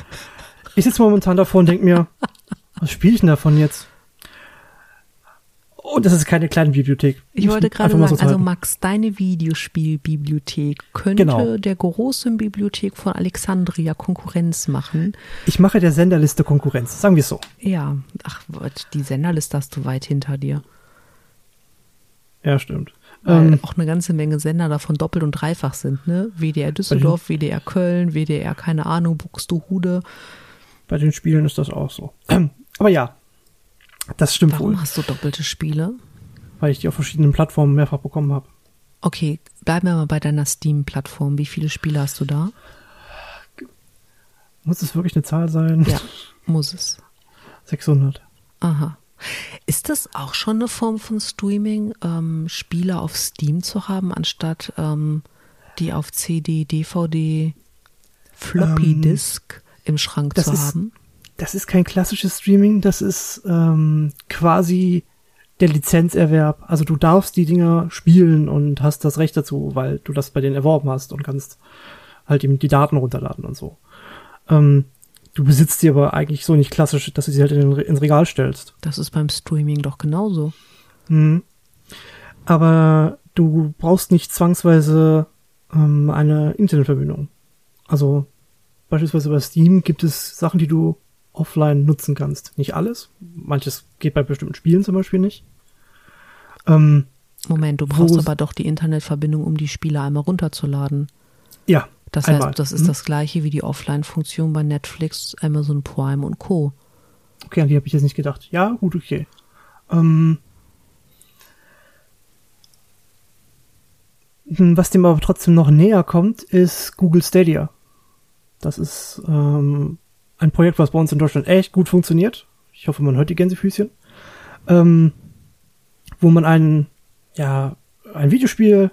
ich sitze momentan davor und denke mir, was spiele ich denn davon jetzt? Und das ist keine kleine Bibliothek. Ich wollte gerade sagen, so also. Max, deine Videospielbibliothek könnte Genau. der großen Bibliothek von Alexandria Konkurrenz machen. Ich mache der Senderliste Konkurrenz, sagen wir es so. Ja, ach, die Senderliste hast du weit hinter dir. Ja, stimmt. Weil Ähm, auch eine ganze Menge Sender davon doppelt und dreifach sind, ne? WDR Düsseldorf, WDR Köln, WDR, keine Ahnung, Buxtehude. bei den Spielen ist das auch so. Aber ja, das stimmt Warum wohl, hast du doppelte Spiele? weil ich die auf verschiedenen Plattformen mehrfach bekommen habe. Okay, bleiben wir mal bei deiner Steam-Plattform. Wie viele Spiele hast du da? Muss es wirklich eine Zahl sein? Ja, muss es. 600. Aha. Ist das auch schon eine Form von Streaming, ähm, Spiele auf Steam zu haben, anstatt ähm, die auf CD, DVD, Floppy Ähm, Disk im Schrank zu ist- haben? Das ist kein klassisches Streaming, das ist ähm, quasi der Lizenzerwerb. Also du darfst die Dinger spielen und hast das Recht dazu, weil du das bei denen erworben hast und kannst halt eben die Daten runterladen und so. Ähm, du besitzt sie aber eigentlich so nicht klassisch, dass du sie halt in ins Regal stellst. Das ist beim Streaming doch genauso. Mhm. Aber du brauchst nicht zwangsweise ähm, eine Internetverbindung. Also beispielsweise bei Steam gibt es Sachen, die du offline nutzen kannst. Nicht alles. Manches geht bei bestimmten Spielen zum Beispiel nicht. Ähm, Moment, du brauchst aber doch die Internetverbindung, um die Spiele einmal runterzuladen. ja, Das einmal. heißt, das ist Mhm. das gleiche wie die Offline-Funktion bei Netflix, Amazon Prime und Co. Okay, an die habe ich jetzt nicht gedacht. Ja, gut, okay. Ähm, hm, was dem aber trotzdem noch näher kommt, ist Google Stadia. Das ist ähm, ein Projekt, was bei uns in Deutschland echt gut funktioniert. Ich hoffe, man hört die Gänsefüßchen. Ähm, wo man ein, ja, ein Videospiel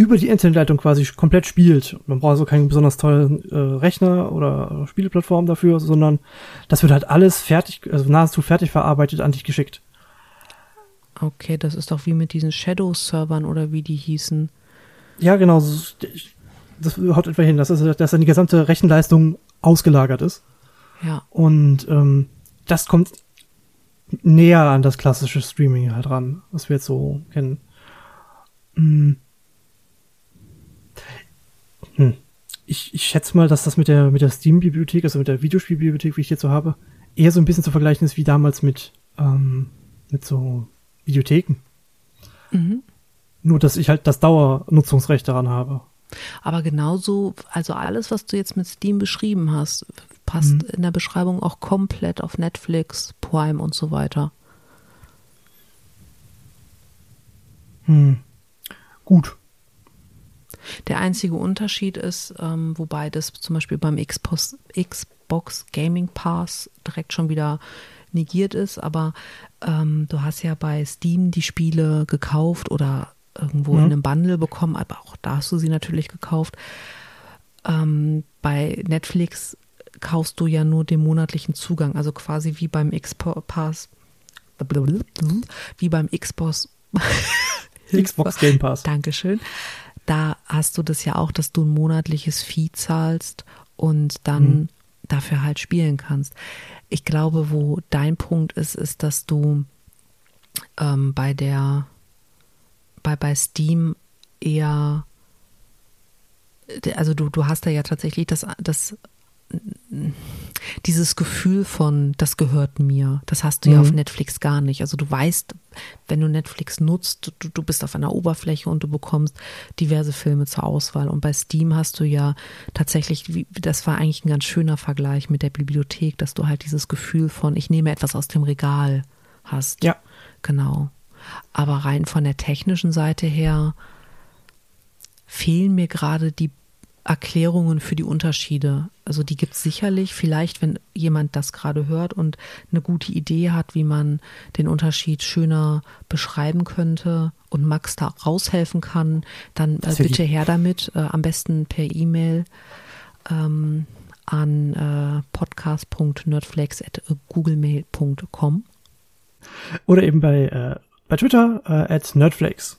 über die Internetleitung quasi komplett spielt. Man braucht also keinen besonders tollen äh, Rechner oder Spieleplattform dafür, sondern das wird halt alles fertig, also nahezu fertig verarbeitet an dich geschickt. Okay, das ist doch wie mit diesen Shadow-Servern oder wie die hießen. Ja, genau. Das haut etwa hin, dass, dass dann die gesamte Rechenleistung ausgelagert ist. Ja, Und ähm, das kommt näher an das klassische Streaming halt ran, was wir jetzt so kennen. Hm. Hm. Ich, ich schätze mal, dass das mit der, mit der Steam-Bibliothek, also mit der Videospielbibliothek, wie ich jetzt so habe, eher so ein bisschen zu vergleichen ist wie damals mit, ähm, mit so Videotheken. Mhm. Nur, dass ich halt das Dauernutzungsrecht daran habe. Aber genauso, also alles, was du jetzt mit Steam beschrieben hast, passt Mhm. in der Beschreibung auch komplett auf Netflix, Prime und so weiter. Hm. Gut. Der einzige Unterschied ist, ähm, wobei das zum Beispiel beim Xbox, Xbox Gaming Pass direkt schon wieder negiert ist, aber ähm, du hast ja bei Steam die Spiele gekauft oder irgendwo Mhm. in einem Bundle bekommen, aber auch da hast du sie natürlich gekauft. Ähm, bei Netflix kaufst du ja nur den monatlichen Zugang, also quasi wie beim Xbox Pass, wie beim Xbox Xbox Game Pass. Dankeschön. Da hast du das ja auch, dass du ein monatliches Fee zahlst und dann Mhm. dafür halt spielen kannst. Ich glaube, wo dein Punkt ist, ist, dass du ähm, bei der bei, bei Steam eher also du, du hast da ja tatsächlich das, das dieses Gefühl von, das gehört mir, das hast du ja Mhm. auf Netflix gar nicht. Also du weißt, wenn du Netflix nutzt, du, du bist auf einer Oberfläche und du bekommst diverse Filme zur Auswahl. Und bei Steam hast du ja tatsächlich, das war eigentlich ein ganz schöner Vergleich mit der Bibliothek, dass du halt dieses Gefühl von, ich nehme etwas aus dem Regal hast. Ja. Genau. Aber rein von der technischen Seite her fehlen mir gerade die, Erklärungen für die Unterschiede. Also die gibt es sicherlich. Vielleicht, wenn jemand das gerade hört und eine gute Idee hat, wie man den Unterschied schöner beschreiben könnte und Max da raushelfen kann, dann äh, bitte her damit. Äh, am besten per E-Mail ähm, an äh, podcast.nerdflex.googlemail.com. Oder eben bei, äh, bei Twitter äh, at nerdflex.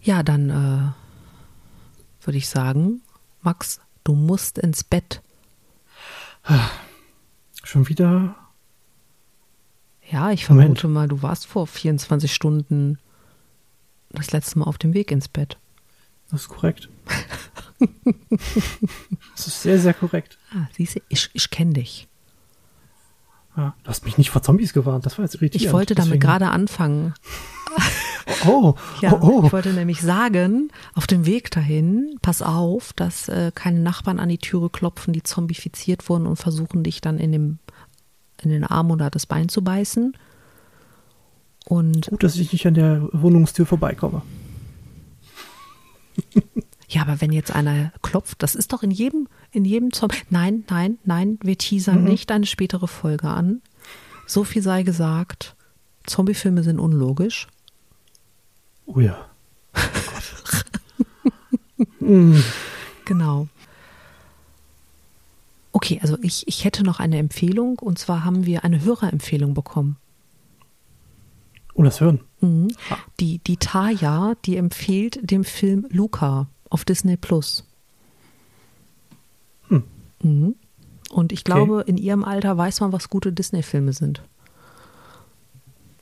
Ja, dann äh, würde ich sagen, Max, du musst ins Bett. Schon wieder? Ja, ich vermute Moment. mal, du warst vor 24 Stunden das letzte Mal auf dem Weg ins Bett. Das ist korrekt. das ist sehr, sehr korrekt. Ah, siehst du, ich, ich kenne dich. Ja, du hast mich nicht vor Zombies gewarnt, das war jetzt irritierend. Ich wollte damit gerade anfangen. Oh, ja, oh, oh. ich wollte nämlich sagen, auf dem Weg dahin, pass auf, dass äh, keine Nachbarn an die Türe klopfen, die zombifiziert wurden und versuchen, dich dann in, dem, in den Arm oder das Bein zu beißen. Und Gut, dass ich nicht an der Wohnungstür vorbeikomme. ja, aber wenn jetzt einer klopft, das ist doch in jedem, in jedem Zombie. Nein, nein, nein, wir teasern mhm. nicht eine spätere Folge an. So viel sei gesagt. Zombiefilme sind unlogisch. Oh ja. Genau. Okay, also ich, ich hätte noch eine Empfehlung und zwar haben wir eine Hörerempfehlung bekommen. Oh, das Hören. Mhm. Die, die Taya, die empfiehlt den Film Luca auf Disney Plus. Hm. Mhm. Und ich glaube, okay. in ihrem Alter weiß man, was gute Disney-Filme sind.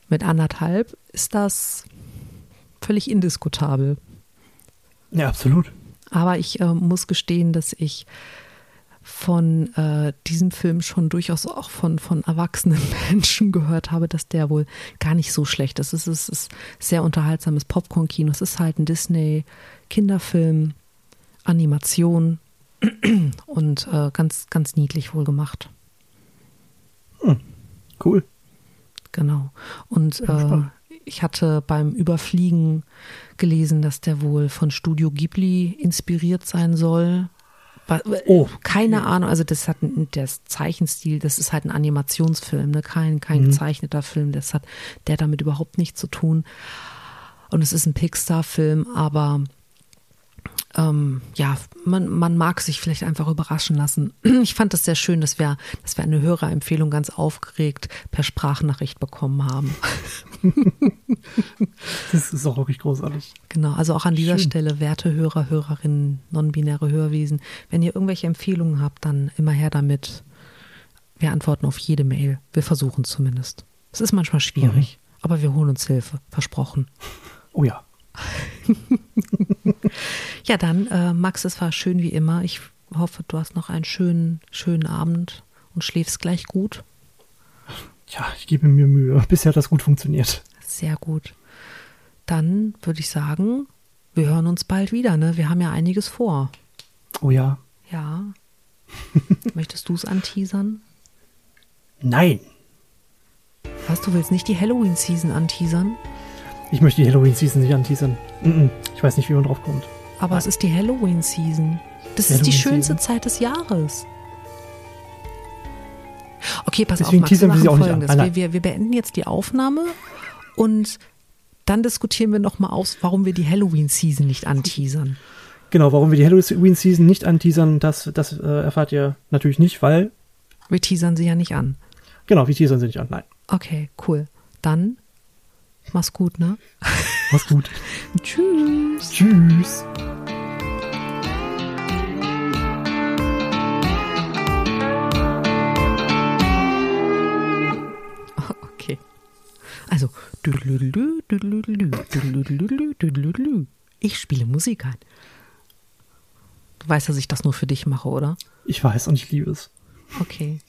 Mit anderthalb ist das völlig indiskutabel. Ja, absolut. Aber ich äh, muss gestehen, dass ich von äh, diesem Film schon durchaus auch von, von erwachsenen Menschen gehört habe, dass der wohl gar nicht so schlecht ist. Es ist, ist sehr unterhaltsames Popcorn-Kino. Es ist halt ein Disney-Kinderfilm, Animation und äh, ganz, ganz niedlich wohl gemacht. Hm, cool. Genau. Und äh, ich hatte beim Überfliegen gelesen, dass der wohl von Studio Ghibli inspiriert sein soll. Oh. Keine Ahnung, also das hat das Zeichenstil, das ist halt ein Animationsfilm, ne? kein, kein mhm. gezeichneter Film, das hat der damit überhaupt nichts zu tun. Und es ist ein Pixar-Film, aber ähm, ja, man, man mag sich vielleicht einfach überraschen lassen. Ich fand es sehr schön, dass wir, dass wir eine Hörerempfehlung ganz aufgeregt per Sprachnachricht bekommen haben. Das ist auch wirklich großartig. Genau, also auch an dieser schön. Stelle, werte Hörer, Hörerinnen, non-binäre Hörwesen, wenn ihr irgendwelche Empfehlungen habt, dann immer her damit. Wir antworten auf jede Mail. Wir versuchen zumindest. Es ist manchmal schwierig, mhm. aber wir holen uns Hilfe, versprochen. Oh ja. ja, dann, äh, Max, es war schön wie immer. Ich hoffe, du hast noch einen schönen, schönen Abend und schläfst gleich gut. Ja, ich gebe mir Mühe. Bisher hat das gut funktioniert. Sehr gut. Dann würde ich sagen, wir hören uns bald wieder, ne? Wir haben ja einiges vor. Oh ja. Ja. Möchtest du es anteasern? Nein. Was, du willst nicht die Halloween-Season anteasern? Ich möchte die Halloween-Season nicht anteasern. Ich weiß nicht, wie man drauf kommt. Aber Nein. es ist die Halloween-Season. Das Halloween ist die schönste Zeit des Jahres. Okay, pass Deswegen auf, Max, wir machen folgendes. Wir, wir, wir beenden jetzt die Aufnahme und dann diskutieren wir nochmal aus, warum wir die Halloween-Season nicht anteasern. Genau, warum wir die Halloween-Season nicht anteasern, das, das äh, erfahrt ihr natürlich nicht, weil. Wir teasern sie ja nicht an. Genau, wir teasern sie nicht an, nein. Okay, cool. Dann Mach's gut, ne? Mach's gut. Tschüss. Tschüss. Okay. Also, ich spiele Musik ein. Du weißt, dass ich das nur für dich mache, oder? Ich weiß und ich liebe es. Okay.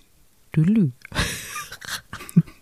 Düdelü.